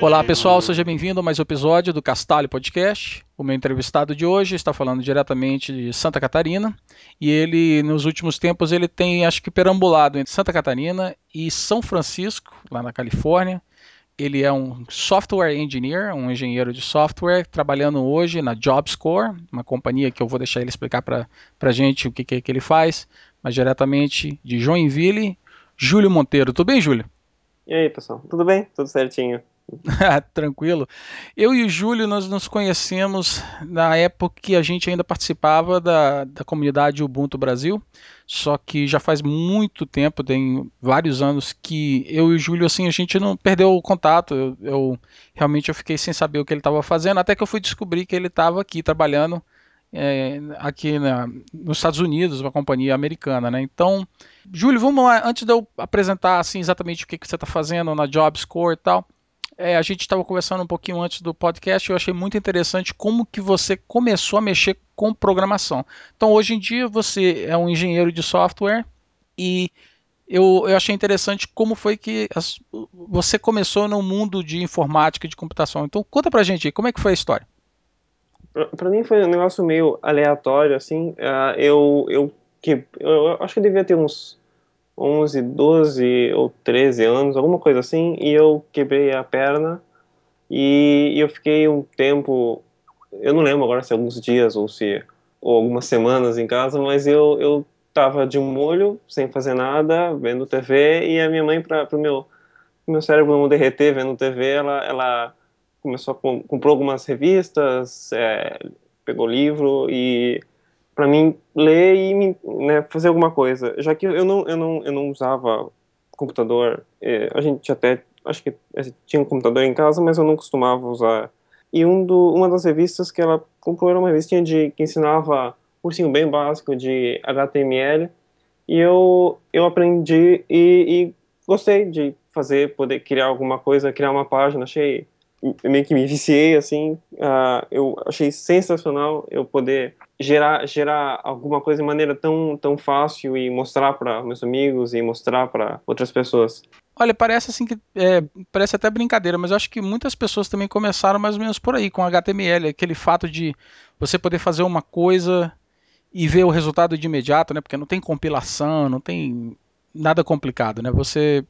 Olá pessoal, seja bem-vindo a mais um episódio do Castalho Podcast. O meu entrevistado de hoje está falando diretamente de Santa Catarina e ele, nos últimos tempos, ele tem, acho que, perambulado entre Santa Catarina e São Francisco, lá na Califórnia. Ele é um software engineer, um engenheiro de software, trabalhando hoje na JobScore, uma companhia que eu vou deixar ele explicar para a gente o que, que, que ele faz, mas diretamente de Joinville, Júlio Monteiro. Tudo bem, Júlio? E aí, pessoal? Tudo bem? Tudo certinho. Tranquilo. Eu e o Júlio, nós nos conhecemos na época que a gente ainda participava da, da comunidade Ubuntu Brasil, só que já faz muito tempo, tem vários anos que eu e o Júlio, assim, a gente não perdeu o contato, eu, eu realmente eu fiquei sem saber o que ele estava fazendo, até que eu fui descobrir que ele estava aqui trabalhando é, aqui nos Estados Unidos, uma companhia americana, né? Então, Júlio, vamos lá, antes de eu apresentar assim exatamente o que, que você está fazendo na JobScore e tal, é, a gente estava conversando um pouquinho antes do podcast, eu achei muito interessante como que você começou a mexer com programação. Então, hoje em dia, você é um engenheiro de software e eu, eu achei interessante como foi que as, você começou no mundo de informática e de computação. Então, conta pra gente aí, como é que foi a história? Pra, mim foi um negócio meio aleatório, assim. Uh, eu, eu, que, eu acho que devia ter uns 11, 12 ou 13 anos, alguma coisa assim, e eu quebrei a perna e eu fiquei um tempo, eu não lembro agora se alguns dias ou se ou algumas semanas em casa, mas eu eu tava de molho, sem fazer nada, vendo TV e a minha mãe para o meu meu cérebro não derreter vendo TV, ela ela começou a com, comprou algumas revistas, é, pegou livro e para mim ler e né, fazer alguma coisa. Já que eu não, eu não, eu não usava computador, é, a gente até, acho que tinha um computador em casa, mas eu não costumava usar. E um do, uma das revistas que ela comprou era uma revistinha de, que ensinava cursinho bem básico de HTML, e eu, eu aprendi e, e gostei de fazer, poder criar alguma coisa, criar uma página, achei meio que me viciei assim uh, eu achei sensacional eu poder gerar gerar alguma coisa de maneira tão tão fácil e mostrar para meus amigos e mostrar para outras pessoas Olha, parece assim que é, parece até brincadeira, mas eu acho que muitas pessoas também começaram mais ou menos por aí com HTML, aquele fato de você poder fazer uma coisa e ver o resultado de imediato, né? Porque não tem compilação, não tem nada complicado, né? Você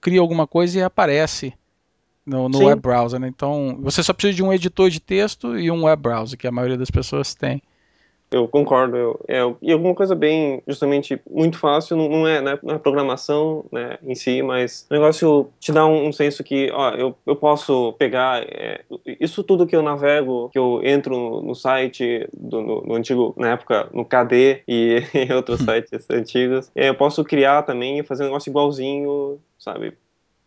cria alguma coisa e aparece no, no web browser. Né? Então, você só precisa de um editor de texto e um web browser, que a maioria das pessoas tem. Eu concordo. Eu, é, e alguma coisa bem, justamente, muito fácil, não, não é né, na programação né, em si, mas o negócio te dá um, um senso que, ó, eu, eu posso pegar é, isso tudo que eu navego, que eu entro no, no site do no, no, antigo, na época, no KD e em outros sites antigos, é, eu posso criar também e fazer um negócio igualzinho, sabe,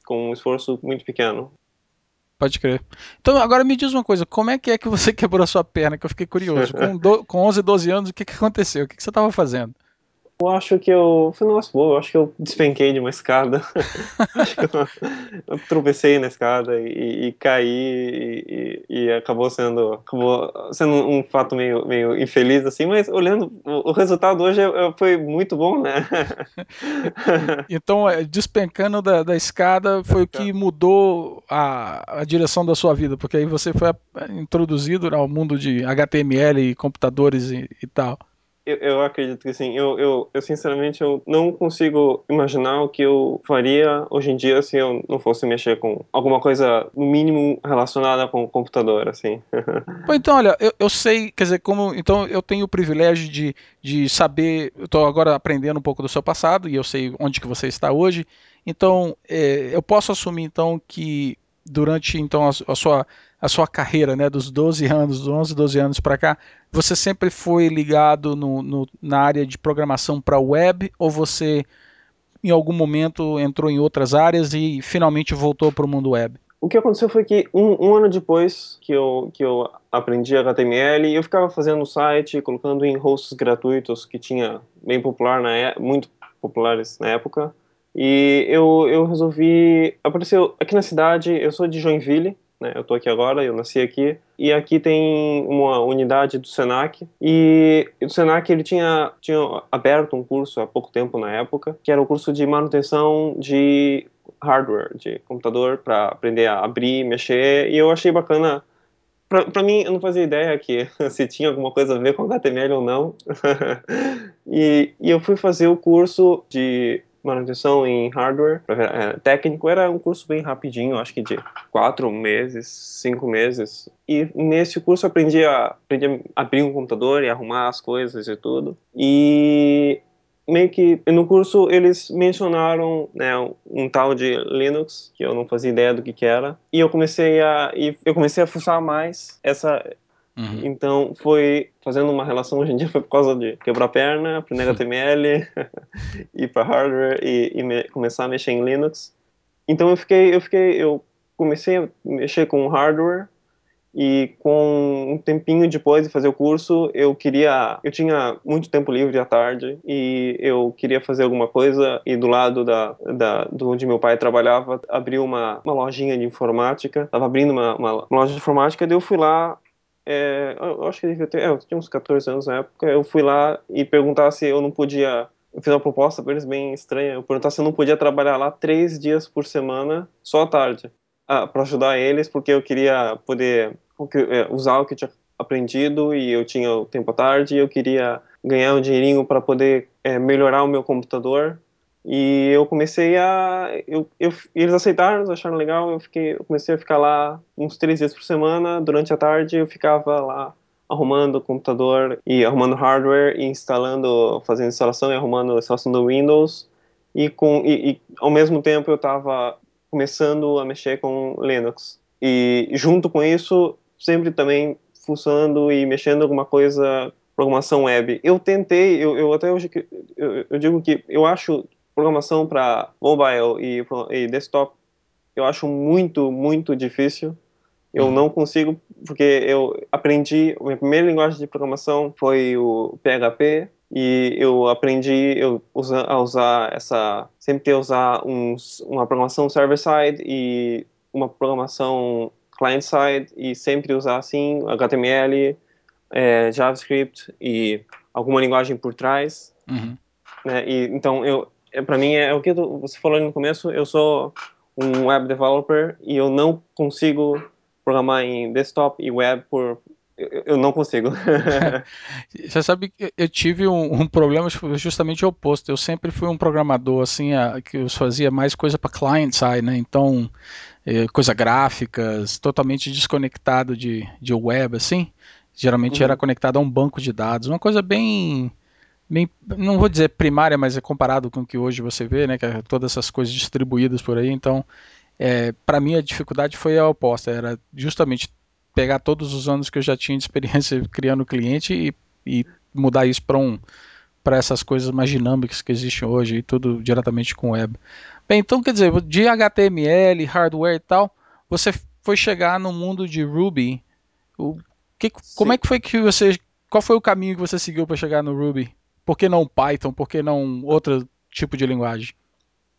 com um esforço muito pequeno. Pode crer. Então, agora me diz uma coisa, como é que é que você quebrou a sua perna? Que eu fiquei curioso. Com, do, com 11, 12 anos, o que, que aconteceu? O que, que você estava fazendo? Eu acho que eu. Negócio bom, eu acho que eu despenquei de uma escada. acho que eu, eu, tropecei na escada e, e caí e, e, acabou sendo. Acabou sendo um fato meio, meio infeliz, assim, mas olhando, o, o resultado hoje foi muito bom, né? então, é, despencando da, da escada foi o que mudou a, a direção da sua vida, porque aí você foi introduzido ao mundo de HTML e computadores e tal eu, eu acredito que sim. Eu, eu, eu, sinceramente, eu não consigo imaginar o que eu faria hoje em dia se eu não fosse mexer com alguma coisa, no mínimo, relacionada com o computador, assim. Bom, então, olha, eu, eu sei, quer dizer, como, então eu tenho o privilégio de, de saber, eu estou agora aprendendo um pouco do seu passado e eu sei onde que você está hoje, então é, eu posso assumir, então, que durante, então, a, a sua a sua carreira, né, dos 12 anos, dos 11, 12 anos para cá, você sempre foi ligado no, no, na área de programação para web ou você em algum momento entrou em outras áreas e finalmente voltou para o mundo web? O que aconteceu foi que um, um, ano depois que eu, que eu aprendi HTML, eu ficava fazendo site, colocando em hosts gratuitos que tinha bem popular na é, muito populares na época. E eu, eu resolvi. Apareceu aqui na cidade, eu sou de Joinville, né? Eu tô aqui agora, eu nasci aqui. E aqui tem uma unidade do Senac. E o Senac ele tinha, tinha aberto um curso há pouco tempo na época, que era o curso de manutenção de hardware, de computador, para aprender a abrir, mexer. E eu achei bacana. Para mim, eu não fazia ideia que se tinha alguma coisa a ver com HTML ou não. e, e eu fui fazer o curso de manutenção em hardware é, técnico era um curso bem rapidinho, acho que de quatro meses, cinco meses. E nesse curso aprendi a, aprendi a abrir um computador e arrumar as coisas e tudo. E meio que no curso eles mencionaram né, um tal de Linux que eu não fazia ideia do que, que era e eu comecei a e eu comecei a fuçar mais essa Uhum. Então, foi fazendo uma relação hoje em dia, foi por causa de quebrar a perna, aprender HTML, ir para hardware e, e me, começar a mexer em Linux. Então, eu fiquei, eu fiquei, eu comecei a mexer com hardware e com um tempinho depois de fazer o curso, eu queria, eu tinha muito tempo livre à tarde e eu queria fazer alguma coisa e do lado da, da do onde meu pai trabalhava, abriu uma, uma lojinha de informática, estava abrindo uma, uma, uma loja de informática, daí eu fui lá é, eu acho que ter, é, eu tinha uns 14 anos na época, eu fui lá e perguntar se eu não podia, eu fiz uma proposta para eles bem estranha, eu perguntar se eu não podia trabalhar lá três dias por semana, só à tarde, ah, para ajudar eles, porque eu queria poder é, usar o que eu tinha aprendido e eu tinha o tempo à tarde e eu queria ganhar um dinheirinho para poder é, melhorar o meu computador e eu comecei a. Eu, eu, eles aceitaram, acharam legal. Eu, fiquei, eu comecei a ficar lá uns três dias por semana. Durante a tarde eu ficava lá arrumando o computador e arrumando hardware e instalando, fazendo instalação e arrumando a instalação do Windows. E, com, e, e ao mesmo tempo eu estava começando a mexer com Linux. E junto com isso, sempre também fuçando e mexendo alguma coisa programação web. Eu tentei, eu, eu até hoje eu, eu digo que eu acho programação para mobile e, e, desktop eu acho muito, muito difícil. Eu uhum. não consigo, porque eu aprendi, minha primeira linguagem de programação foi o PHP, e eu aprendi eu, usa, a usar essa, sempre ter usar uns, uma programação server-side e uma programação client-side, e sempre usar assim HTML, é, JavaScript e alguma linguagem por trás. Uhum. Né? E, então, eu, é, para mim é o que tu, você falou no começo, eu sou um web developer e eu não consigo programar em desktop e web por eu não consigo. Você sabe que eu tive um, um, problema justamente oposto. Eu sempre fui um programador assim, a, que eu fazia mais coisa para client side, né? Então, é, coisa gráficas, totalmente desconectado de, de web, assim. Geralmente uhum. era conectado a um banco de dados, uma coisa bem não vou dizer primária, mas é comparado com o que hoje você vê, né, que é todas essas coisas distribuídas por aí. Então, é, para mim a dificuldade foi a oposta, era justamente pegar todos os anos que eu já tinha de experiência criando cliente e, e mudar isso para um para essas coisas mais dinâmicas que existem hoje e tudo diretamente com web. Bem, então quer dizer, de HTML, hardware e tal, você foi chegar no mundo de Ruby. O que, como é que foi que você, qual foi o caminho que você seguiu para chegar no Ruby? Por que não Python? Por que não outro tipo de linguagem?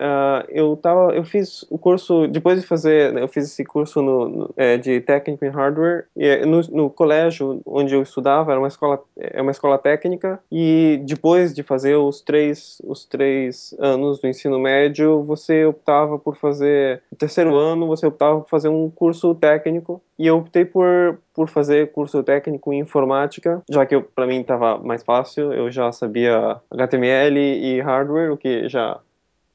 Uh, eu tava, eu fiz o curso depois de fazer, eu fiz esse curso no, no é, de técnico em hardware e é, no, no, colégio onde eu estudava era uma escola, é uma escola técnica e depois de fazer os três, os três anos do ensino médio, você optava por fazer o terceiro ano, você optava por fazer um curso técnico e eu optei por por fazer curso técnico em informática, já que para mim estava mais fácil, eu já sabia HTML e hardware, o que já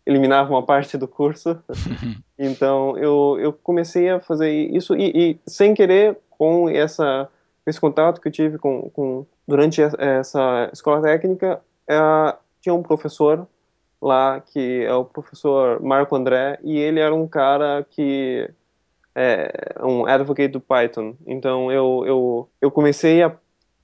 eliminava uma parte do curso. então eu, eu comecei a fazer isso e, e, sem querer com essa esse contato que eu tive com, com durante essa escola técnica é, tinha um professor lá que é o professor Marco André e ele era um cara que é um advocate do Python. Então eu eu, eu comecei a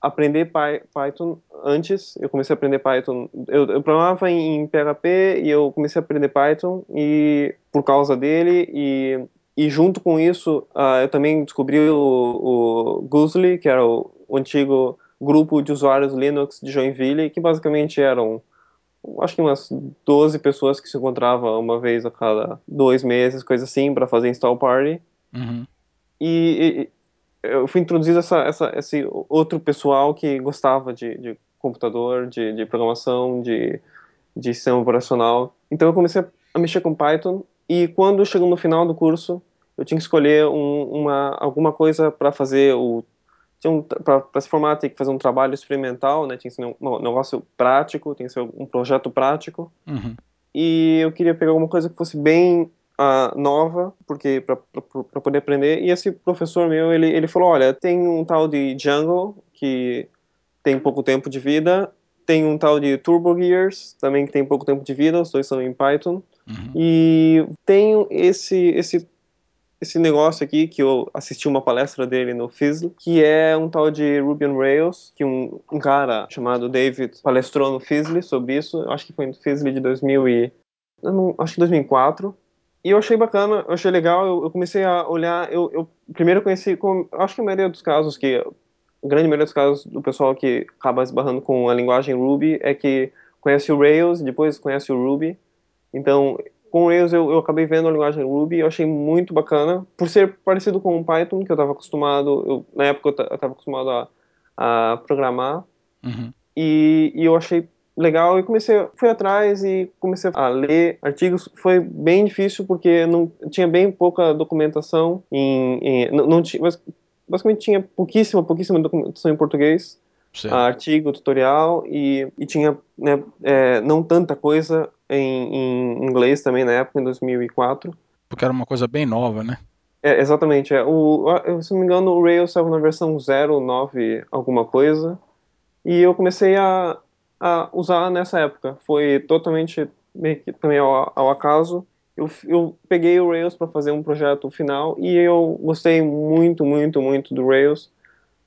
aprender Python antes. Eu comecei a aprender Python. Eu, eu programava em, PHP e eu comecei a aprender Python e por causa dele e e junto com isso uh, eu também descobri o, o Goosely, que era o, o, antigo grupo de usuários Linux de Joinville, que basicamente eram acho que umas 12 pessoas que se encontravam uma vez a cada dois meses, coisa assim, para fazer install party. Uhum. E, e, eu fui introduzido essa, essa, esse outro pessoal que gostava de, de computador, de, de programação, de, de sistema operacional. Então eu comecei a mexer com Python e quando chegou no final do curso, eu tinha que escolher um, uma, alguma coisa para fazer o um, para se formar tem que fazer um trabalho experimental, né? Tinha que ser um, um negócio prático, tem que ser um projeto prático. Uhum. E eu queria pegar alguma coisa que fosse bem uh, nova, porque para poder aprender. E esse professor meu, ele, ele falou, olha, tem um tal de Django que tem pouco tempo de vida, tem um tal de Turbo Gears também que tem pouco tempo de vida, os dois são em Python. Uhum. E tem esse esse esse negócio aqui que eu assisti uma palestra dele no Fizzle, que é um tal de Ruby on Rails, que um, um cara chamado David palestrou no Fizzle sobre isso, acho que foi no Fizzle de 2000 e não, acho que 2004. E eu achei bacana, eu achei legal, eu, eu comecei a olhar, eu, eu primeiro conheci, com, acho que a maioria dos casos que a grande maioria dos casos do pessoal que acaba esbarrando com a linguagem Ruby é que conhece o Rails, depois conhece o Ruby. Então, com o Rails eu, eu acabei vendo a linguagem Ruby, eu achei muito bacana, por ser parecido com o Python, que eu estava acostumado, eu, na época eu estava acostumado a, a programar, uhum. e, e eu achei legal e comecei fui atrás e comecei a ler artigos foi bem difícil porque não tinha bem pouca documentação em, em não, não tinha basicamente tinha pouquíssima pouquíssima documentação em português artigo tutorial e, e tinha né, é, não tanta coisa em, em inglês também na época, em 2004. Porque era uma coisa bem nova, né? É, exatamente. É. O, se não me engano, o Rails estava na versão 09 alguma coisa. E eu comecei a, a usar nessa época. Foi totalmente também ao, ao acaso. Eu, eu, peguei o Rails para fazer um projeto final e eu gostei muito, muito, muito do Rails.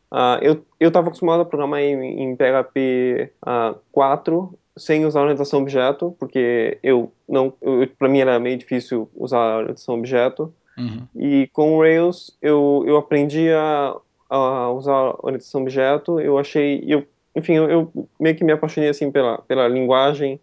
Uh, eu estava acostumado a programar em, em PHP uh, 4 sem usar orientação objeto, porque eu não, para mim era meio difícil usar orientação objeto. Uhum. E com o Rails eu, eu aprendi a, a usar orientação objeto. Eu achei, eu, enfim, eu, eu, meio que me apaixonei assim pela, pela linguagem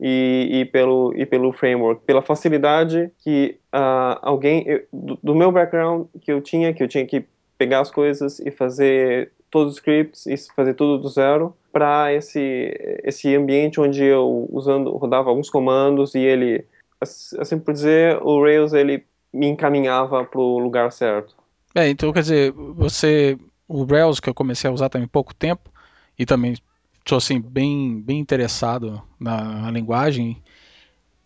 e, e pelo e pelo framework, pela facilidade que uh, alguém eu, do, do meu background que eu tinha, que eu tinha que pegar as coisas e fazer todos os scripts e fazer tudo do zero para esse esse ambiente onde eu usando rodava alguns comandos e ele assim por dizer o Rails ele me encaminhava para o lugar certo. É, então quer dizer você o Rails que eu comecei a usar também pouco tempo e também sou assim bem bem interessado na, na linguagem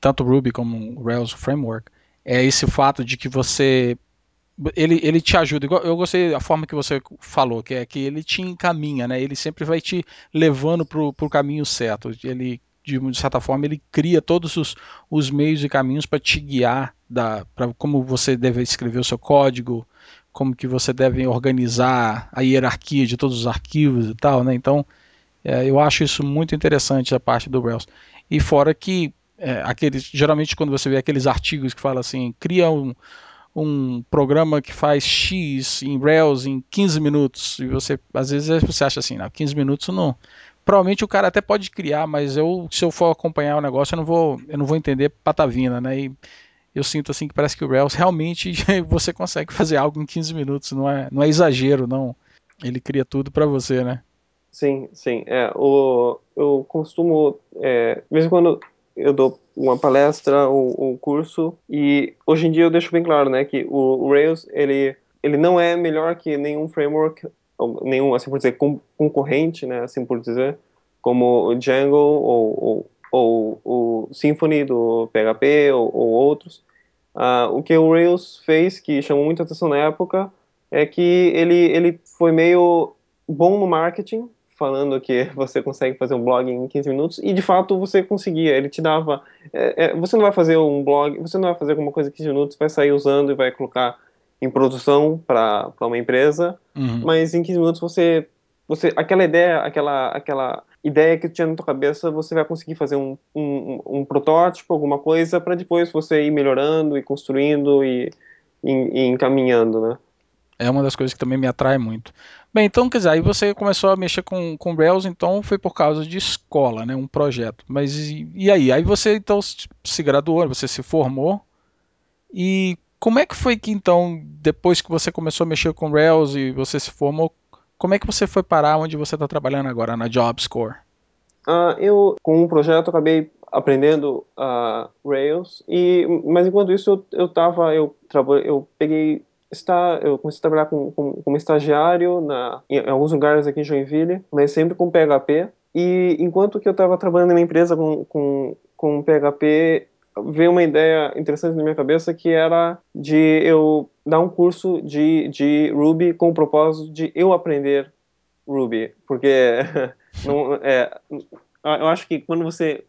tanto Ruby como Rails framework é esse fato de que você ele, ele te ajuda. Eu gostei da forma que você falou, que é que ele te encaminha, né? Ele sempre vai te levando para o caminho certo. Ele, de, certa forma, ele cria todos os, os meios e caminhos para te guiar para como você deve escrever o seu código, como que você deve organizar a hierarquia de todos os arquivos e tal, né? Então, é, eu acho isso muito interessante a parte do Rails. E fora que é, aqueles, geralmente quando você vê aqueles artigos que falam assim, cria um um programa que faz X em Rails em 15 minutos, e você às vezes você acha assim, não, 15 minutos não. Provavelmente o cara até pode criar, mas eu se eu for acompanhar o negócio, eu não vou, eu não vou entender patavina, né? E eu sinto assim que parece que o Rails realmente você consegue fazer algo em 15 minutos, não é, não é exagero, não. Ele cria tudo para você, né? Sim, sim. É, o, eu costumo, é, mesmo quando eu dou uma palestra ou um curso e hoje em dia eu deixo bem claro, né, que o, o Rails ele ele não é melhor que nenhum framework, nenhum assim por dizer concorrente, né, assim por dizer, como o Django ou, ou, ou o Symfony do PHP ou, ou outros. Uh, o que o Rails fez que chamou muita atenção na época é que ele ele foi meio bom no marketing falando que você consegue fazer um blog em 15 minutos e de fato você conseguia. Ele te dava. É, é, você não vai fazer um blog, você não vai fazer alguma coisa em 15 minutos, vai sair usando e vai colocar em produção para uma empresa, uhum. mas em 15 minutos você você aquela ideia, aquela aquela ideia que tinha na tua cabeça, você vai conseguir fazer um, um, um protótipo, alguma coisa, para depois você ir melhorando e construindo e, e, e, encaminhando, né? É uma das coisas que também me atrai muito. Bem, então, quer dizer, aí você começou a mexer com, com Rails, então foi por causa de escola, né? Um projeto. Mas e, e aí? Aí você então se graduou, você se formou. E como é que foi que então, depois que você começou a mexer com Rails e você se formou, como é que você foi parar onde você está trabalhando agora, na JobScore? Uh, eu, com um projeto, acabei aprendendo uh, Rails, e, mas enquanto isso eu, eu eu, eu peguei, está, eu comecei a trabalhar com, com, como estagiário na, em, em alguns lugares aqui em Joinville, mas sempre com PHP, e enquanto que eu estava trabalhando em uma empresa com, com, com PHP, veio uma ideia interessante na minha cabeça que era de eu dar um curso de, de Ruby com o propósito de eu aprender Ruby, porque não, é, eu acho que quando você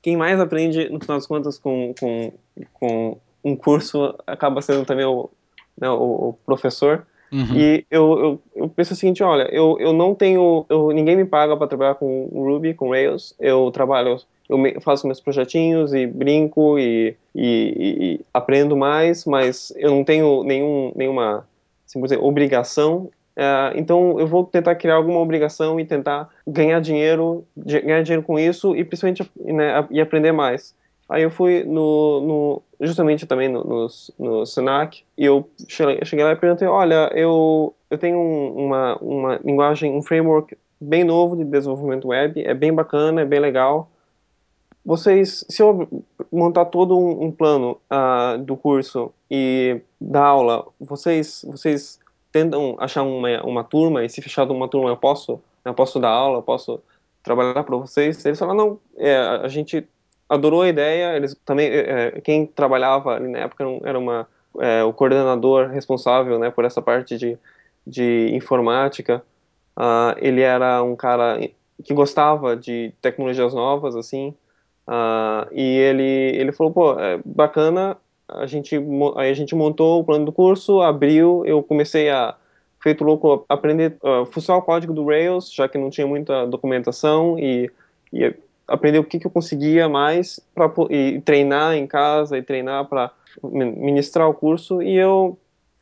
quem mais aprende no final das contas com, com, com um curso acaba sendo também o, né, o, o professor Uhum. E eu, eu, eu, penso o seguinte, olha, eu, eu não tenho, eu, ninguém me paga para trabalhar com Ruby, com Rails, eu trabalho eu faço meus projetinhos e brinco e, e, e, aprendo mais, mas eu não tenho nenhum, nenhuma assim, dizer, obrigação. Uh, então eu vou tentar criar alguma obrigação e tentar ganhar dinheiro, ganhar dinheiro com isso e principalmente né, e aprender mais. Aí eu fui no, no justamente também no, no, no Senac e eu cheguei lá e perguntei, olha, eu, eu tenho uma, uma linguagem, um framework bem novo de desenvolvimento web, é bem bacana, é bem legal, vocês, se eu montar todo um, um plano uh, do curso e da aula, vocês, vocês tentam achar uma, uma turma e se fechar uma turma eu posso, eu posso dar aula, eu posso trabalhar para vocês? Eles falaram, não, é, a gente adorou a ideia, eles também, é, é quem trabalhava ali na época era uma, é, o coordenador responsável, né, por essa parte de, de informática, uh, ele era um cara que gostava de tecnologias novas, assim, Uh, e ele, ele falou, pô, é bacana, a gente, aí a gente montou o plano do curso, abriu, eu comecei a, feito louco, aprender, uh, fuçar o código do Rails, já que não tinha muita documentação, e, e aprender o que, que eu conseguia mais, pra, e treinar em casa, e treinar para ministrar o curso, e eu,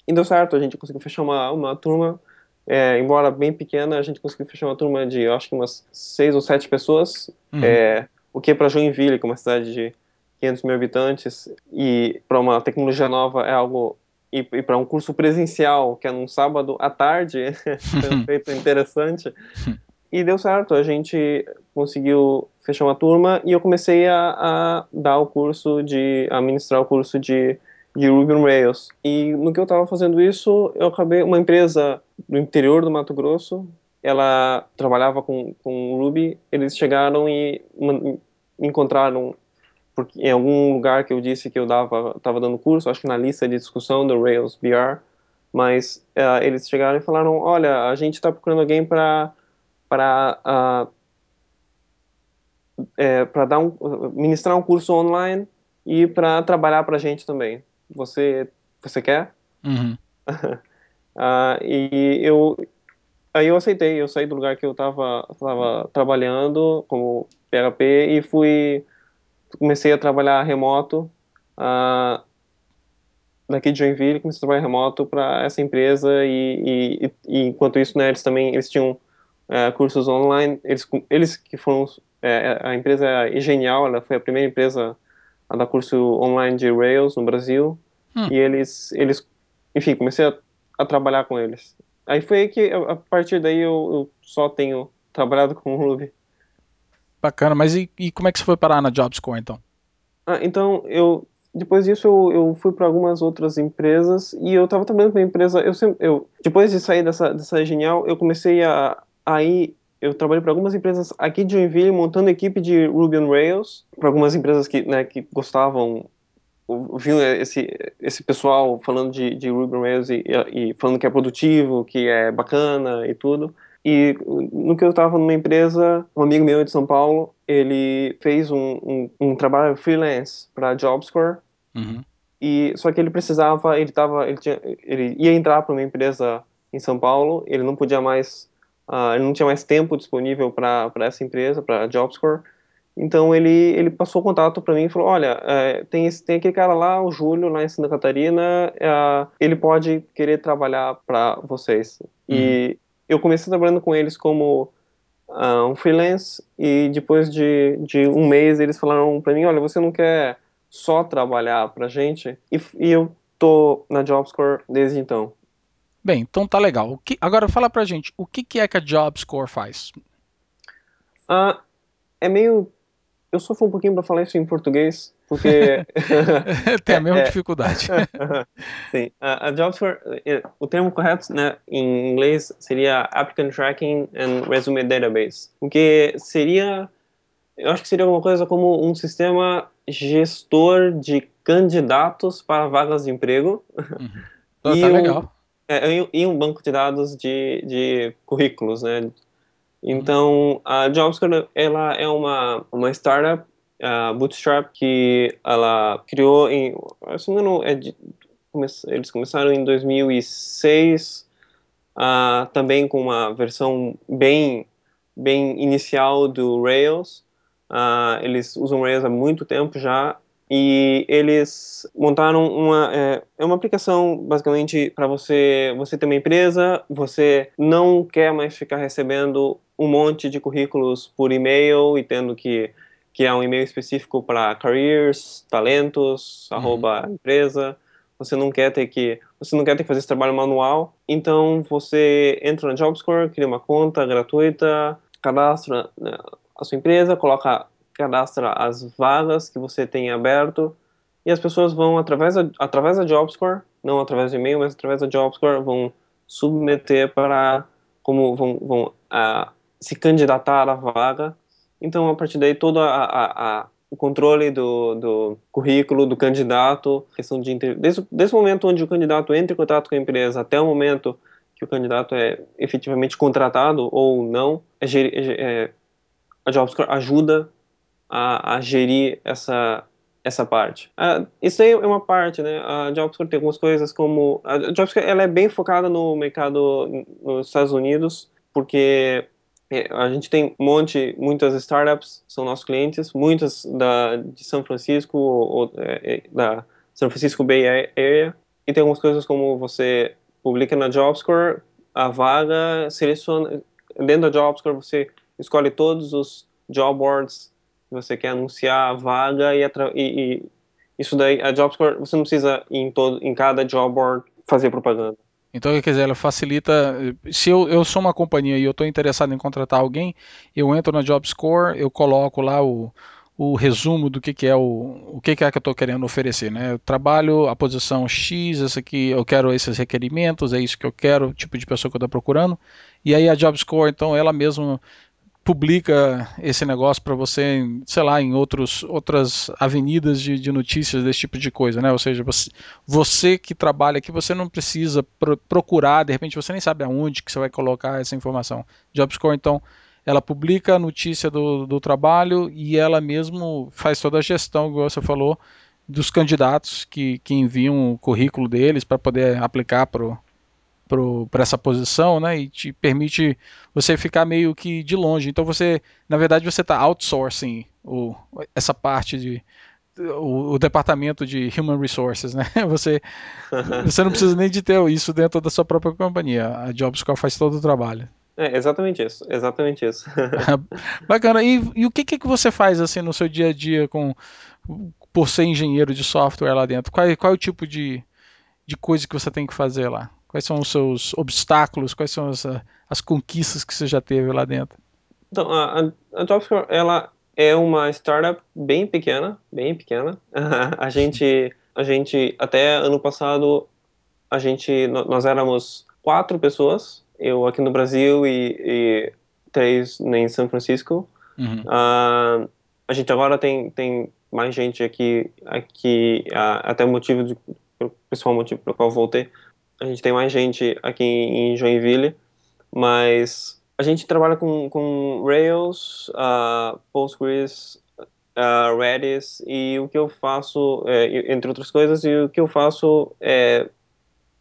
e deu certo, a gente conseguiu fechar uma, uma turma, é, embora bem pequena, a gente conseguiu fechar uma turma de, acho que umas seis ou sete pessoas, uhum. é, o que para Joinville, que é uma cidade de 500 mil habitantes, e para uma tecnologia nova é algo e, e para um curso presencial, que é num sábado à tarde, é um feito interessante. E deu certo, a gente conseguiu fechar uma turma e eu comecei a, a dar o curso de, a ministrar o curso de, de Ruby on Rails. E no que eu estava fazendo isso, eu acabei, uma empresa do interior do Mato Grosso, ela trabalhava com, com Ruby, eles chegaram e me encontraram porque em algum lugar que eu disse que eu dava estava dando curso, acho que na lista de discussão do Rails BR, mas uh, eles chegaram e falaram, olha, a gente está procurando alguém para para uh, é, para dar um ministrar um curso online e para trabalhar para a gente também. Você você quer? Uhum. uh, e eu Aí eu aceitei, eu saí do lugar que eu estava tava trabalhando como PHP e fui comecei a trabalhar remoto uh, daqui de Joinville, comecei a trabalhar remoto para essa empresa e, e, e, enquanto isso, né, eles também eles tinham uh, cursos online, eles, eles que foram, uh, a empresa é genial, ela foi a primeira empresa a dar curso online de Rails no Brasil hum. e eles, eles, enfim, comecei a, a trabalhar com eles. Aí foi aí que, a partir daí, eu, eu só tenho trabalhado com Ruby. Bacana, mas e, e, como é que você foi parar na JobScore, então? Ah, então, eu, depois disso, eu, eu fui para algumas outras empresas e eu estava trabalhando com uma empresa, eu, sempre, eu depois de sair dessa, dessa Genial, eu comecei a, a ir, eu trabalhei para algumas empresas aqui de Joinville, montando equipe de Ruby on Rails, para algumas empresas que, né, que gostavam viu esse, esse pessoal falando de, de Ruby Rails e, e, falando que é produtivo, que é bacana e tudo. E no que eu estava numa empresa, um amigo meu de São Paulo, ele fez um, um, um trabalho freelance para JobScore. Uhum. E só que ele precisava, ele tava, ele, tinha, ele ia entrar para uma empresa em São Paulo, ele não podia mais uh, ele não tinha mais tempo disponível para essa empresa, para JobScore. Então ele, ele passou o contato para mim e falou: Olha, é, tem, esse, tem aquele cara lá, o Júlio, lá em Santa Catarina, é, ele pode querer trabalhar para vocês. Uhum. E eu comecei trabalhando com eles como uh, um freelance, e depois de, de um mês eles falaram para mim: Olha, você não quer só trabalhar para gente? E, e eu tô na JobScore desde então. Bem, então tá legal. Que, agora fala pra gente, o que, que é que a JobScore faz? Uh, é meio eu sofro um pouquinho para falar isso em português, porque. Tem a mesma é, dificuldade. Sim. A, a JobScore, é, o termo correto né, em inglês seria Applicant Tracking and Resume Database, o que seria. Eu acho que seria alguma coisa como um sistema gestor de candidatos para vagas de emprego. Uhum. Oh, e tá um, legal. É, e um banco de dados de, de currículos, né? Então, a JobScore, ela é uma, uma startup uh, bootstrap que ela criou em, se não engano, é de, eles começaram em 2006, uh, também com uma versão bem, bem inicial do Rails. Uh, eles usam Rails há muito tempo já e eles montaram uma é, é uma aplicação basicamente para você você ter uma empresa você não quer mais ficar recebendo um monte de currículos por e-mail e tendo que que é um e-mail específico para careers talentos uhum. arroba empresa você não quer ter que você não quer ter que fazer esse trabalho manual então você entra na JobScore cria uma conta gratuita cadastra né, a sua empresa coloca cadastra as vagas que você tem aberto e as pessoas vão, através da, através da JobScore, não através de e-mail, mas através da JobScore, vão submeter para, como vão, vão uh, se candidatar à vaga. Então, a partir daí, todo a, a, a, o controle do, do currículo do candidato, questão de desde, desde o momento onde o candidato entra em contato com a empresa até o momento que o candidato é efetivamente contratado ou não, é, é, a JobScore ajuda a, a gerir essa essa parte. Uh, isso aí é uma parte, né? A JobScore tem algumas coisas como a JobScore ela é bem focada no mercado nos Estados Unidos, porque é, a gente tem um monte, muitas startups são nossos clientes, muitas da de São Francisco ou é, é, da São Francisco Bay Area, e tem algumas coisas como você publica na JobScore a vaga, seleciona dentro da JobScore você escolhe todos os job boards você quer anunciar a vaga e, e, e isso daí, a JobScore, você não precisa em, todo, em cada job board fazer propaganda. Então, quer dizer, ela facilita. Se eu, eu sou uma companhia e eu estou interessado em contratar alguém, eu entro na JobScore, eu coloco lá o, o resumo do que, que é o, o que, que é que eu estou querendo oferecer. Né? Eu trabalho a posição X, essa aqui, eu quero esses requerimentos, é isso que eu quero, tipo de pessoa que eu estou procurando. E aí a JobScore, então, ela mesma publica esse negócio para você, sei lá, em outros, outras avenidas de, de, notícias desse tipo de coisa, né? Ou seja, você, você que trabalha aqui, você não precisa pro, procurar, de repente você nem sabe aonde que você vai colocar essa informação. JobScore, então, ela publica a notícia do, do trabalho e ela mesmo faz toda a gestão, como você falou, dos candidatos que, que enviam o currículo deles para poder aplicar para para essa posição, né? E te permite você ficar meio que de longe. Então você, na verdade, você está outsourcing o, essa parte de o, o, departamento de human resources, né? Você você não precisa nem de ter isso dentro da sua própria companhia. A JobScore faz todo o trabalho. É exatamente isso, exatamente isso. Bacana. E, e, o que que você faz assim no seu dia a dia com por ser engenheiro de software lá dentro? Qual, qual é o tipo de, de coisa que você tem que fazer lá? Quais são os seus obstáculos? Quais são as, as conquistas que você já teve lá dentro? Então, a, a JobScore, ela é uma startup bem pequena, bem pequena. a gente, a gente até ano passado, a gente, nós éramos quatro pessoas, eu aqui no Brasil e, e três em São Francisco. Uhum. Uh, a gente agora tem, tem mais gente aqui, aqui uh, até o motivo, de, o principal motivo pelo qual voltei, a gente tem mais gente aqui em Joinville, mas a gente trabalha com, com Rails, uh, Postgres, uh, Redis, e o que eu faço, é, entre outras coisas, e o que eu faço é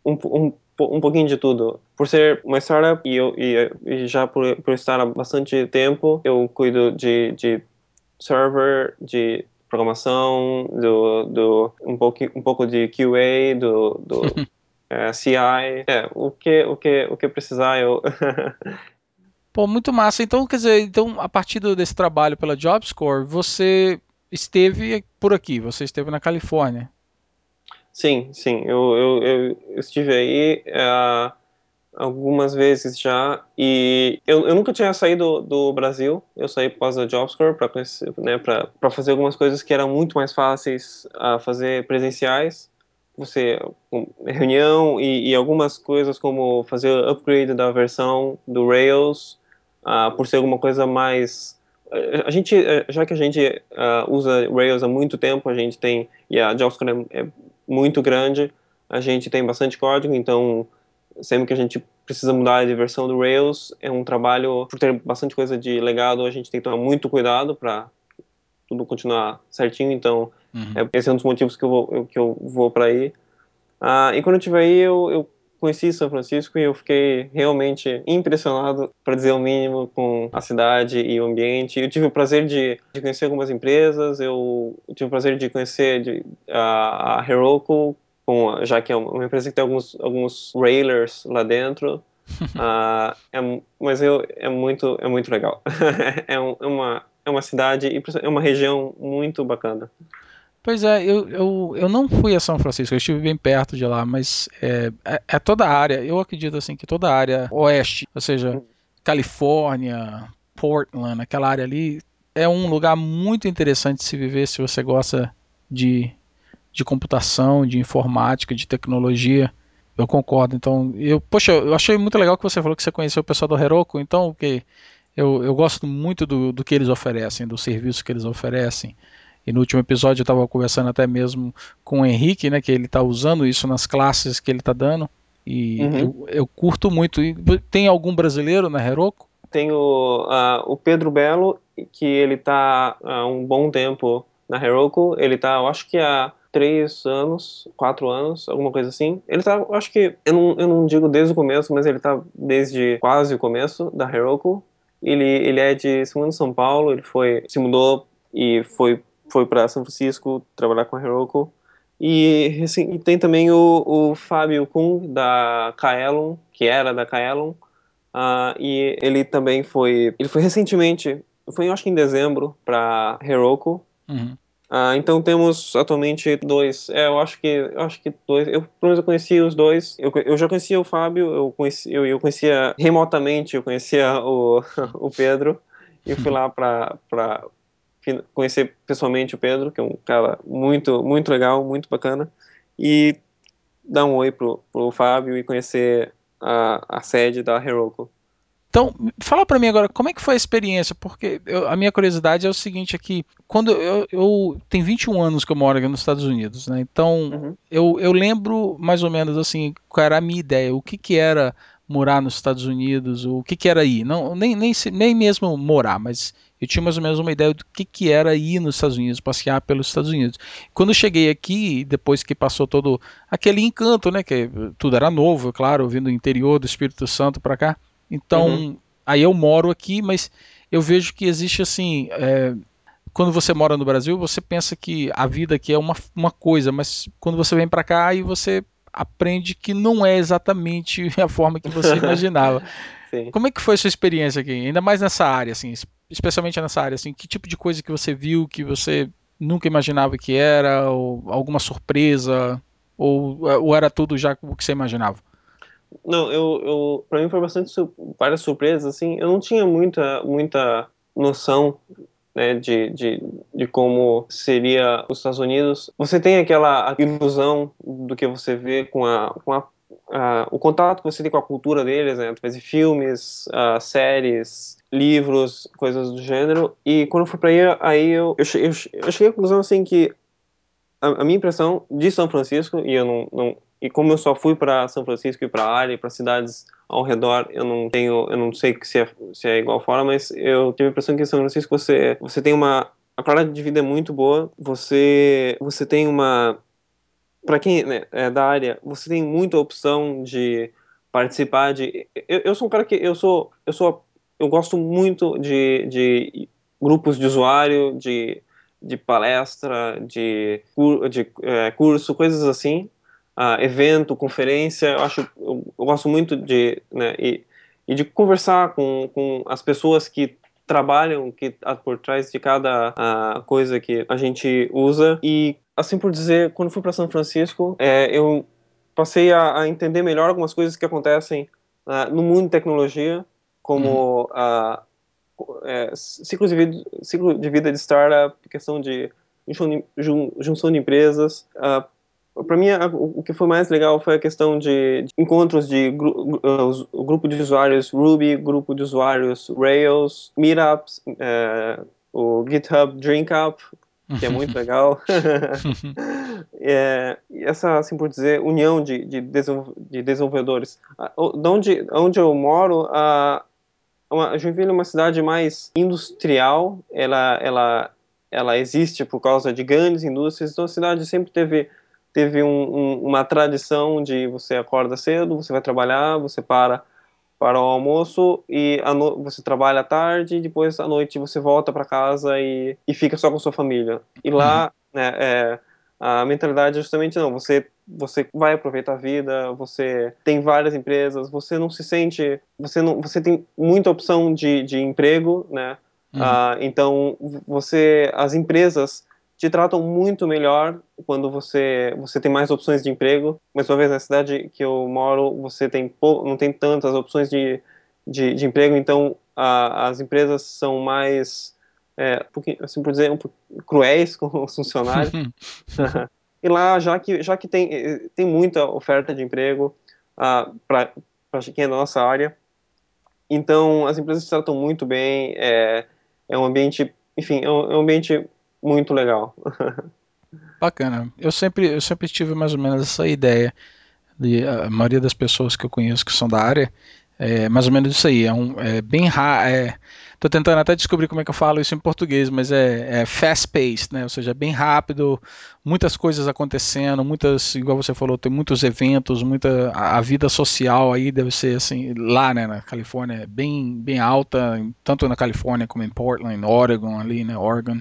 um, um um pouquinho de tudo. Por ser uma startup e, eu, e, e já por, por estar há bastante tempo, eu cuido de, de server, de programação, do, do um, pouco, um pouco de QA, do, do é, CI, é, o que o que o que precisar eu Pô, muito massa. Então, quer dizer, então a partir desse trabalho pela JobScore, você esteve por aqui, você esteve na Califórnia. Sim, sim, eu, eu, eu estive aí uh, algumas vezes já e eu, eu nunca tinha saído do Brasil, eu saí por causa da JobScore para né, fazer algumas coisas que eram muito mais fáceis a fazer presenciais, você reunião e, e, algumas coisas como fazer upgrade da versão do Rails uh, por ser alguma coisa mais a gente já que a gente uh, usa Rails há muito tempo a gente tem e a JavaScript é, é muito grande a gente tem bastante código então sempre que a gente precisa mudar de versão do Rails é um trabalho por ter bastante coisa de legado a gente tem que tomar muito cuidado para tudo continuar certinho então uhum. é, esse é um dos motivos que eu vou que eu vou para aí uh, e quando eu estiver aí eu, eu conheci São Francisco e eu fiquei realmente impressionado, para dizer o mínimo, com a cidade e o ambiente. Eu tive o prazer de, de conhecer algumas empresas, eu tive o prazer de conhecer de, a, a Heroku, com, já que é uma empresa que tem alguns, alguns railers lá dentro. uh, é, mas eu, é, muito, é muito legal. é, um, é, uma, é uma cidade e é uma região muito bacana. Pois é, eu, eu, eu não fui a São Francisco, eu estive bem perto de lá, mas é, é, é toda a área, eu acredito assim que toda a área oeste, ou seja, Califórnia, Portland, aquela área ali, é um lugar muito interessante de se viver se você gosta de, de computação, de informática, de tecnologia. Eu concordo. Então, eu, poxa, eu achei muito legal que você falou que você conheceu o pessoal do Heroku, então, que eu, eu gosto muito do, do que eles oferecem, do serviço que eles oferecem. E no último episódio eu estava conversando até mesmo com o Henrique, né, que ele está usando isso nas classes que ele está dando. E uhum. eu, eu, curto muito. E tem algum brasileiro na Heroku? Tem o, uh, o Pedro Belo, que ele está há um bom tempo na Heroku. Ele está, eu acho que há três anos, quatro anos, alguma coisa assim. Ele tá, eu acho que, eu não, eu não digo desde o começo, mas ele tá desde quase o começo da Heroku. Ele, ele é de São Paulo, ele foi, se mudou e foi foi para São Francisco trabalhar com a Heroku. E, e tem também o, o Fábio Kuhn, da Kaelon, que era da Kaelon, uh, e ele também foi, ele foi recentemente, foi acho que em dezembro, para Heroku. Uhum. Uh, então temos atualmente dois, é, eu acho que, eu acho que dois, eu pelo menos eu conheci os dois, eu, eu já conhecia o Fábio, eu, conheci, eu, eu conhecia remotamente, eu conhecia o, o Pedro, e fui lá para conhecer pessoalmente o Pedro, que é um cara muito, muito legal, muito bacana, e dar um oi pro, pro Fábio e conhecer a, a sede da Heroku. Então, fala para mim agora, como é que foi a experiência? Porque eu, a minha curiosidade é o seguinte aqui, quando eu, eu tem 21 anos que eu moro aqui nos Estados Unidos, né? Então, uhum. eu, eu lembro mais ou menos assim, qual era a minha ideia, o que que era morar nos Estados Unidos, o que que era ir, não nem, nem, nem mesmo morar, mas eu tinha mais ou menos uma ideia do que, que era ir nos Estados Unidos, passear pelos Estados Unidos. Quando eu cheguei aqui, depois que passou todo aquele encanto, né, que tudo era novo, claro, vindo do interior do Espírito Santo para cá. Então, uhum. aí eu moro aqui, mas eu vejo que existe assim, é, quando você mora no Brasil, você pensa que a vida aqui é uma, uma coisa, mas quando você vem para cá, aí você aprende que não é exatamente a forma que você imaginava. Como é que foi a sua experiência aqui? Ainda mais nessa área, assim, especialmente nessa área, assim, que tipo de coisa que você viu que você nunca imaginava que era, ou alguma surpresa, ou, ou era tudo já o que você imaginava? Não, eu, eu para mim foi bastante várias surpresas, assim, eu não tinha muita muita noção né, de, de, de como seria os Estados Unidos. Você tem aquela ilusão do que você vê com a, com a uh, o contato que você tem com a cultura deles, né, através de filmes, uh, séries, livros, coisas do gênero. E quando eu fui para aí, aí eu, eu, cheguei, eu cheguei à conclusão assim que a, a, minha impressão de São Francisco e eu não, não e como eu só fui para São Francisco e para área, para cidades ao redor, eu não tenho, eu não sei se é, se é igual fora, mas eu tive a impressão que em São Francisco você você tem uma a qualidade de vida é muito boa, você você tem uma para quem né, é da área, você tem muita opção de participar de. Eu, eu sou um cara que eu sou eu sou eu gosto muito de, de grupos de usuário, de, de palestra, de, de é, curso, coisas assim, uh, evento, conferência. Eu acho eu, eu gosto muito de né, e, e de conversar com, com as pessoas que trabalham que por trás de cada uh, coisa que a gente usa e assim por dizer quando fui para São Francisco é, eu passei a, a, entender melhor algumas coisas que acontecem uh, no mundo de tecnologia como uhum. uh, é, ciclo, de vida, ciclo de vida de startup questão de junção de empresas uh, para mim, o que foi mais legal foi a questão de, de encontros de gru, grupo de usuários Ruby, grupo de usuários Rails, meetups, uh, o GitHub Drink Up, que é muito legal. é, essa, assim por dizer, união de, de, de desenvolvedores. De onde, onde eu moro, a, a Joinville é uma cidade mais industrial, ela, ela, ela existe por causa de grandes indústrias, então a cidade sempre teve teve um, um, uma tradição de você acorda cedo, você vai trabalhar, você para para o almoço e no... você trabalha à tarde e depois à noite você volta para casa e... e fica só com sua família. E lá, uhum. né, é, a mentalidade é justamente não, você você vai aproveitar a vida, você tem várias empresas, você não se sente, você não, você tem muita opção de, de emprego, né? Uhum. Uh, então você, as empresas te tratam muito melhor quando você você tem mais opções de emprego. Mais uma vez, na cidade que eu moro, você tem não tem tantas opções de, de, de emprego, então a, as empresas são mais, é, um assim por dizer, um cruéis com os funcionários. e lá, já que, já que tem, tem muita oferta de emprego uh, para quem é da nossa área, então as empresas se tratam muito bem, é, é um ambiente, enfim, é um, é um ambiente muito legal. Bacana. Eu sempre, eu sempre tive mais ou menos essa ideia. De, a maioria das pessoas que eu conheço que são da área é mais ou menos isso aí. É, um, é bem raro. É, tô tentando até descobrir como é que eu falo isso em português, mas é, é fast-paced, né? Ou seja, é bem rápido, muitas coisas acontecendo, muitas, igual você falou, tem muitos eventos, muita a, a vida social aí deve ser assim lá, né, na Califórnia, é bem bem alta, tanto na Califórnia como em Portland, Oregon ali, né, Oregon.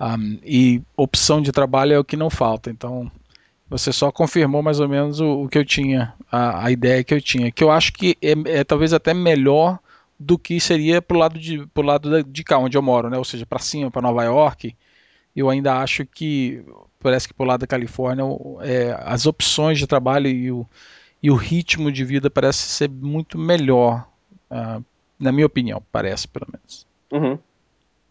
Um, e opção de trabalho é o que não falta. Então, você só confirmou mais ou menos o, o que eu tinha, a, a, ideia que eu tinha. Que eu acho que é, é talvez até melhor do que seria pro lado de, pro lado de cá, onde eu moro, né? Ou seja, para cima, para Nova York. Eu ainda acho que, parece que pro lado da Califórnia, é, as opções de trabalho e o, e o ritmo de vida parece ser muito melhor, uh, na minha opinião, parece pelo menos. Uhum.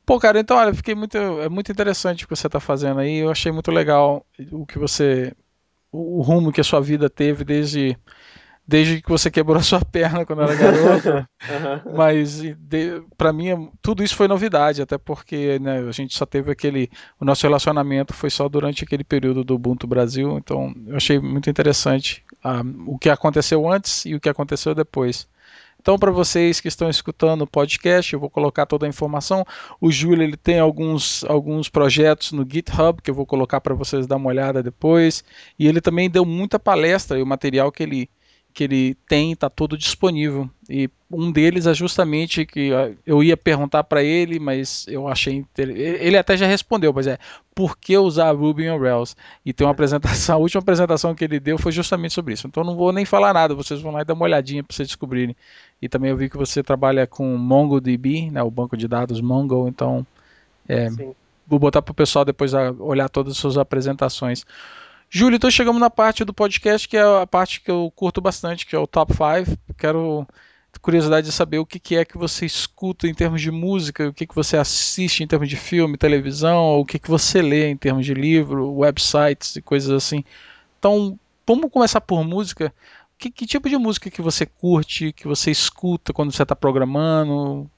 Pô, cara, então, olha, fiquei muito, é muito interessante o que você está fazendo aí. Eu achei muito legal o que você, o, rumo que a sua vida teve desde, desde que você quebrou a sua perna quando era garoto. Mas para mim tudo isso foi novidade, até porque né, a gente só teve aquele, o nosso relacionamento foi só durante aquele período do Ubuntu Brasil. Então, eu achei muito interessante ah, o que aconteceu antes e o que aconteceu depois. Então, para vocês que estão escutando o podcast, eu vou colocar toda a informação. O Júlio ele tem alguns, alguns projetos no GitHub que eu vou colocar para vocês dar uma olhada depois. E ele também deu muita palestra e o material que ele que ele tem está todo disponível. E um deles é justamente que eu ia perguntar para ele, mas eu achei inter... ele até já respondeu, mas é por que usar Ruby on Rails? E tem uma apresentação, a última apresentação que ele deu foi justamente sobre isso. Então não vou nem falar nada, vocês vão lá e dar uma olhadinha para vocês descobrirem. E também eu vi que você trabalha com MongoDB, né, o banco de dados Mongo, então é, vou botar para o pessoal depois olhar todas as suas apresentações. Júlio, então chegamos na parte do podcast que é a parte que eu curto bastante, que é o Top 5. Quero curiosidade de saber o que, que é que você escuta em termos de música, o que, que você assiste em termos de filme, televisão, o que, que você lê em termos de livro, websites e coisas assim. Então, vamos começar por música. Que, que tipo de música que você curte, que você escuta quando você está programando?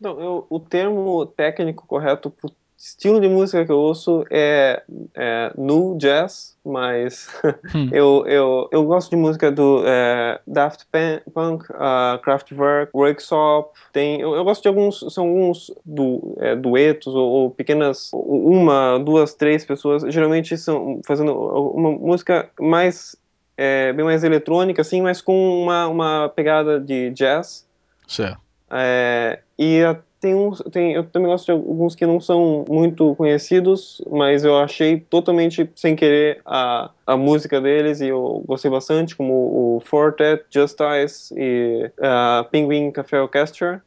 Não, eu, o termo técnico correto estilo de música que eu ouço é, é nu jazz, mas hum. eu, eu, eu gosto de música do é, Daft Punk, uh, Kraftwerk, Workshop. Tem, eu, eu, gosto de alguns, são alguns du, é, duetos ou, ou, pequenas, uma, duas, três pessoas. Geralmente são fazendo uma música mais é, bem mais eletrônica, assim, mas com uma, uma pegada de jazz. Certo. É, e a, tem uns, tem, eu também gosto de alguns que não são muito conhecidos, mas eu achei totalmente sem querer a, a música deles e eu gostei bastante, como o Fortet, Justice e uh, Penguin Café Orchestra.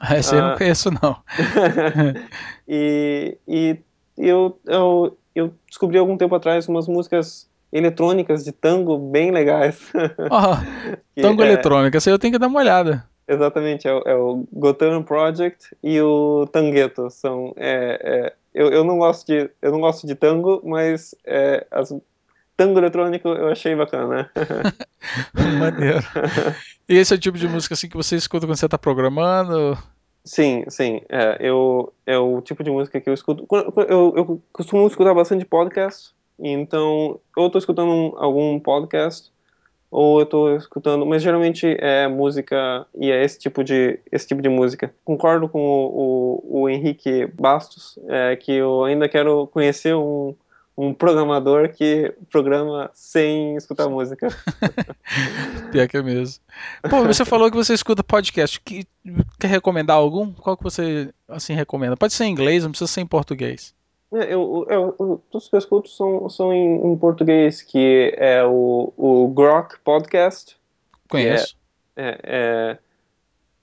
Ah, esse uh, eu não ah. conheço, não. e e eu, eu, eu descobri algum tempo atrás umas músicas eletrônicas de tango bem legais. Oh, tango é, eletrônica, isso aí eu tenho que dar uma olhada. Exatamente, é o, é o Gotham Project e o Tangueto. São, é, é, eu, eu, não gosto de, eu não gosto de tango, mas é, as, tango eletrônico eu achei bacana. Maneiro. E esse é o tipo de música assim que você escuta quando você está programando? Sim, sim. É, eu, é o tipo de música que eu escuto. Eu, eu costumo escutar bastante podcast, então eu estou escutando um, algum podcast ou eu estou escutando, mas geralmente é música e é esse tipo de esse tipo de música. Concordo com o, o, o Henrique Bastos, é, que eu ainda quero conhecer um, um programador que programa sem escutar música. Pior que é mesmo. Pô, você falou que você escuta podcast. Que, quer recomendar algum? Qual que você assim recomenda? Pode ser em inglês, não precisa ser em português. É, eu, eu, eu, todos que eu escuto são, são em, em, português, que é o, o Grok Podcast. Conheço. É, é,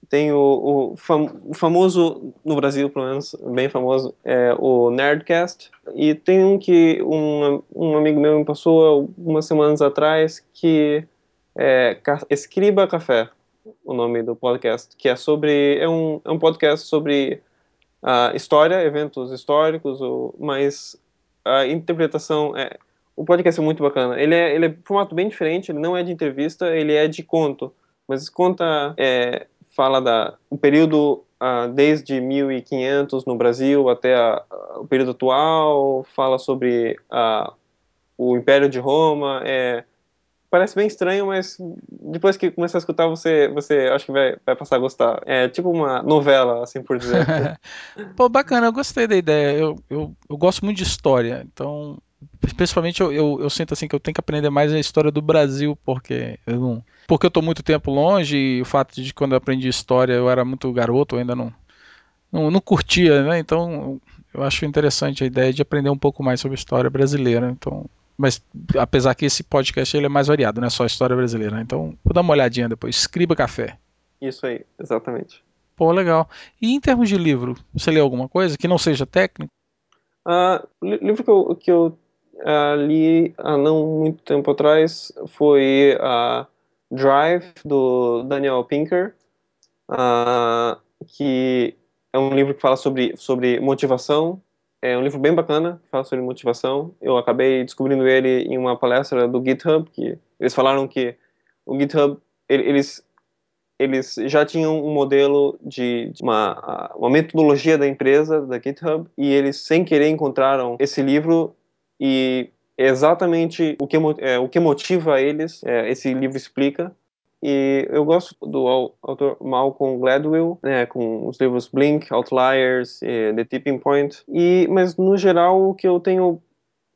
tem o, o, fam, o, famoso, no Brasil pelo menos, bem famoso, é o Nerdcast. E tem um que um, um amigo meu me passou algumas semanas atrás, que é Escriba Café, o nome do podcast, que é sobre, é um, é um podcast sobre uh, história, eventos históricos, ou, mas a interpretação é o podcast é muito bacana. Ele é, ele é um formato bem diferente, ele não é de entrevista, ele é de conto. Mas conta, é, fala da o período uh, desde 1500 no Brasil até a, a, o período atual, fala sobre uh, o Império de Roma, é, parece bem estranho, mas depois que começar a escutar, você, você acho que vai, vai passar a gostar. É tipo uma novela, assim por dizer. Pô, bacana, eu gostei da ideia. Eu, eu, eu gosto muito de história, então. Principalmente eu, eu, eu, sinto assim que eu tenho que aprender mais a história do Brasil, porque eu não. Porque eu tô muito tempo longe e o fato de quando eu aprendi história eu era muito garoto, eu ainda não, não, não curtia, né? Então eu acho interessante a ideia de aprender um pouco mais sobre a história brasileira. Então mas apesar que esse podcast ele é mais variado, não é só história brasileira. Né? Então, vou dar uma olhadinha depois. Escriba Café. Isso aí, exatamente. Pô, legal. E em termos de livro, você leu alguma coisa que não seja técnico? Uh, livro que eu, que eu uh, li há não muito tempo atrás foi uh, Drive, do Daniel Pinker, que é um livro que fala sobre, sobre motivação é um livro bem bacana, fala sobre motivação. Eu acabei descobrindo ele em uma palestra do GitHub, que eles falaram que o GitHub, eles, eles já tinham um modelo de, de uma, uma metodologia da empresa, da GitHub, e eles, sem querer, encontraram esse livro e exatamente o que, é, o que motiva eles, é, esse livro explica, e eu gosto do autor Malcolm Gladwell, né, com os livros Blink, Outliers, The Tipping Point. E, mas no geral o que eu tenho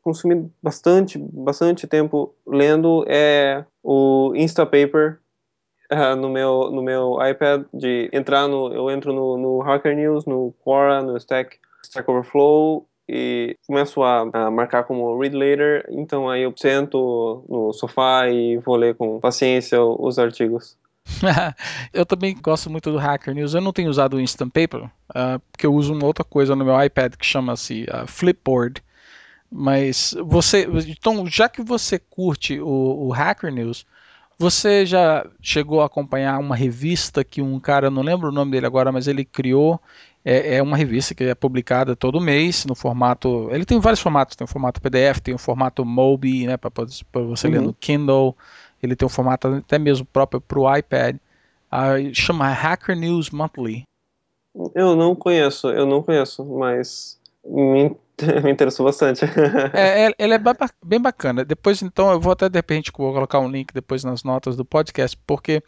consumido bastante, bastante tempo lendo é o Instapaper uh, no meu no meu iPad de entrar no eu entro no, no Hacker News, no Quora, no Stack, Stack Overflow e começo a, a, marcar como read later, então aí eu sento no sofá e vou ler com paciência os artigos. eu também gosto muito do Hacker News. Eu não tenho usado o Instant Paper, uh, porque eu uso uma outra coisa no meu iPad que chama-se uh, Flipboard. Mas você, então, já que você curte o, o Hacker News, você já chegou a acompanhar uma revista que um cara, não lembro o nome dele agora, mas ele criou é, é, uma revista que é publicada todo mês no formato. Ele tem vários formatos, tem o formato PDF, tem o formato Mobi, né, para você uhum. ler no Kindle. Ele tem um formato até mesmo próprio para o iPad. Uh, chama Hacker News Monthly. Eu não conheço, eu não conheço, mas me, me interessou bastante. é, é, ele é bem bacana. Depois, então, eu vou até de repente colocar um link depois nas notas do podcast, porque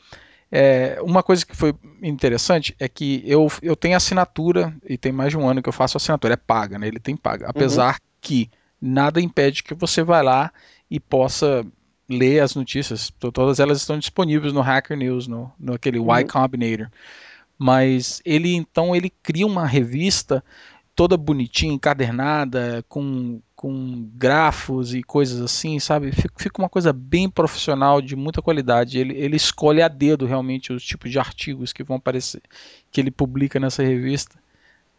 é, uma coisa que foi interessante é que eu, eu tenho assinatura, e tem mais de um ano que eu faço assinatura, é paga, né? Ele tem paga. Uhum. Apesar uhum. que nada impede que você vá lá e possa ler as notícias. Todas elas estão disponíveis no Hacker News, no, no aquele uhum. Y Combinator. Mas ele então ele cria uma revista toda bonitinha, encadernada, com, com grafos e coisas assim, sabe? Fica uma coisa bem profissional, de muita qualidade. Ele, ele escolhe a dedo realmente os tipos de artigos que vão aparecer, que ele publica nessa revista.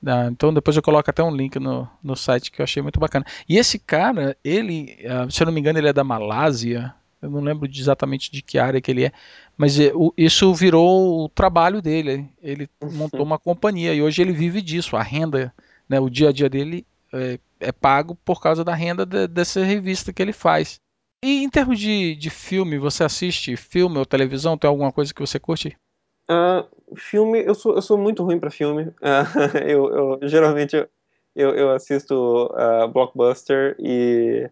Ah, então depois eu coloco até um link no, no site que eu achei muito bacana. E esse cara, ele, ah, se eu não me engano, ele é da Malásia. Eu não lembro exatamente de que área que ele é, mas é, isso virou o trabalho dele. Ele montou uma companhia e hoje ele vive disso. A renda né, o dia a dia dele é, é pago por causa da renda de, dessa revista que ele faz. E em termos de, de filme, você assiste filme ou televisão? Tem alguma coisa que você curte? Uh, filme, eu sou, eu sou muito ruim para filme. Uh, eu, eu, geralmente eu, eu assisto uh, blockbuster e,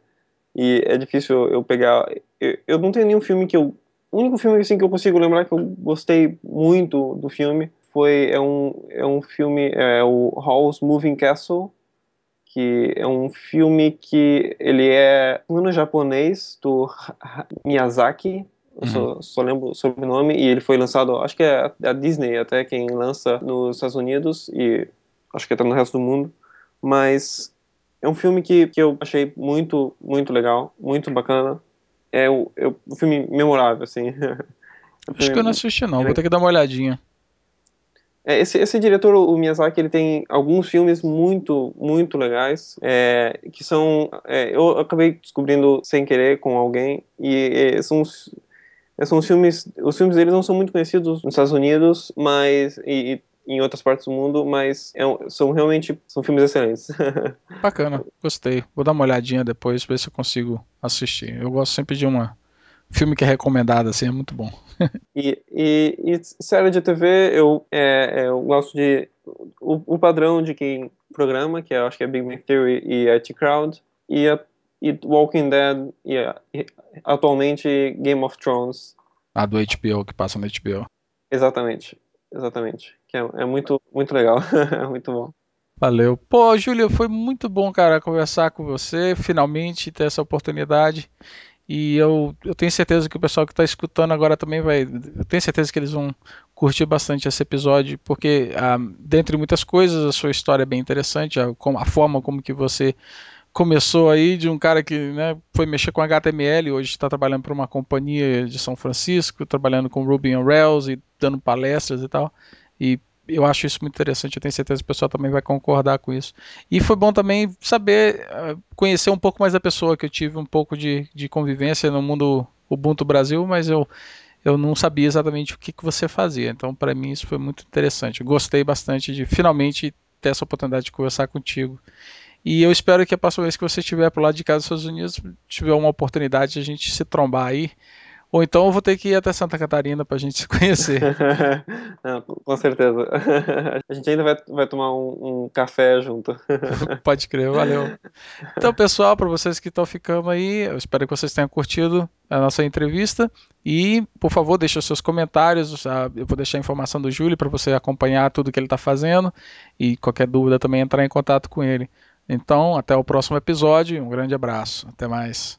e é difícil eu pegar. Eu, eu não tenho nenhum filme que eu. O único filme assim, que eu consigo lembrar que eu gostei muito do filme foi é um, é um filme, é o Hall's Moving Castle, que é um filme que ele é no japonês do Miyazaki, eu só, uhum. só lembro o sobrenome, e ele foi lançado, acho que é a Disney até quem lança nos Estados Unidos e acho que até no resto do mundo, mas é um filme que, que eu achei muito, muito legal, muito bacana. É o, é um filme memorável, assim. É um acho que eu não assisti não, vou ter que dar uma olhadinha. É, esse, esse diretor, o Miyazaki, ele tem alguns filmes muito, muito legais, é, que são... É, eu acabei descobrindo sem querer com alguém, e é, são, são os filmes... Os filmes dele não são muito conhecidos nos Estados Unidos, mas... E, e em outras partes do mundo, mas é, são realmente são filmes excelentes. Bacana, gostei. Vou dar uma olhadinha depois, ver se eu consigo assistir. Eu gosto sempre de uma filme que é recomendado, assim, é muito bom. e, e, e, série de TV, eu, é, é, eu gosto de. O, o, padrão de quem programa, que eu acho que é Big Bang Theory e IT Crowd, e, a, e Walking Dead, e, a, e, atualmente Game of Thrones. A do HBO, que passa no HBO. Exatamente, exatamente. Que é, é muito, muito legal, é muito bom. Valeu. Pô, Júlio, foi muito bom, cara, conversar com você, finalmente ter essa oportunidade. E eu, eu tenho certeza que o pessoal que está escutando agora também vai. Eu tenho certeza que eles vão curtir bastante esse episódio, porque, ah, dentre muitas coisas, a sua história é bem interessante, a, a forma como que você começou aí de um cara que né, foi mexer com HTML, hoje está trabalhando para uma companhia de São Francisco, trabalhando com Ruby on Rails e dando palestras e tal. E eu acho isso muito interessante, eu tenho certeza que o pessoal também vai concordar com isso. E foi bom também saber, eh, conhecer um pouco mais a pessoa, que eu tive um pouco de, de convivência no mundo Ubuntu Brasil, mas eu, eu não sabia exatamente o que, que você fazia. Então, para mim, isso foi muito interessante. Eu gostei bastante de finalmente ter essa oportunidade de conversar contigo. E eu espero que a próxima vez que você estiver por lado de casa dos Estados Unidos, tiver uma oportunidade de a gente se trombar aí ou então eu vou ter que ir até Santa Catarina para a gente se conhecer. Não, com certeza. A gente ainda vai, vai tomar um, um café junto. Pode crer, valeu. Então, pessoal, para vocês que estão ficando aí, eu espero que vocês tenham curtido a nossa entrevista. E, por favor, deixe os seus comentários. Eu vou deixar a informação do Júlio para você acompanhar tudo que ele está fazendo. E qualquer dúvida também entrar em contato com ele. Então, até o próximo episódio. Um grande abraço. Até mais.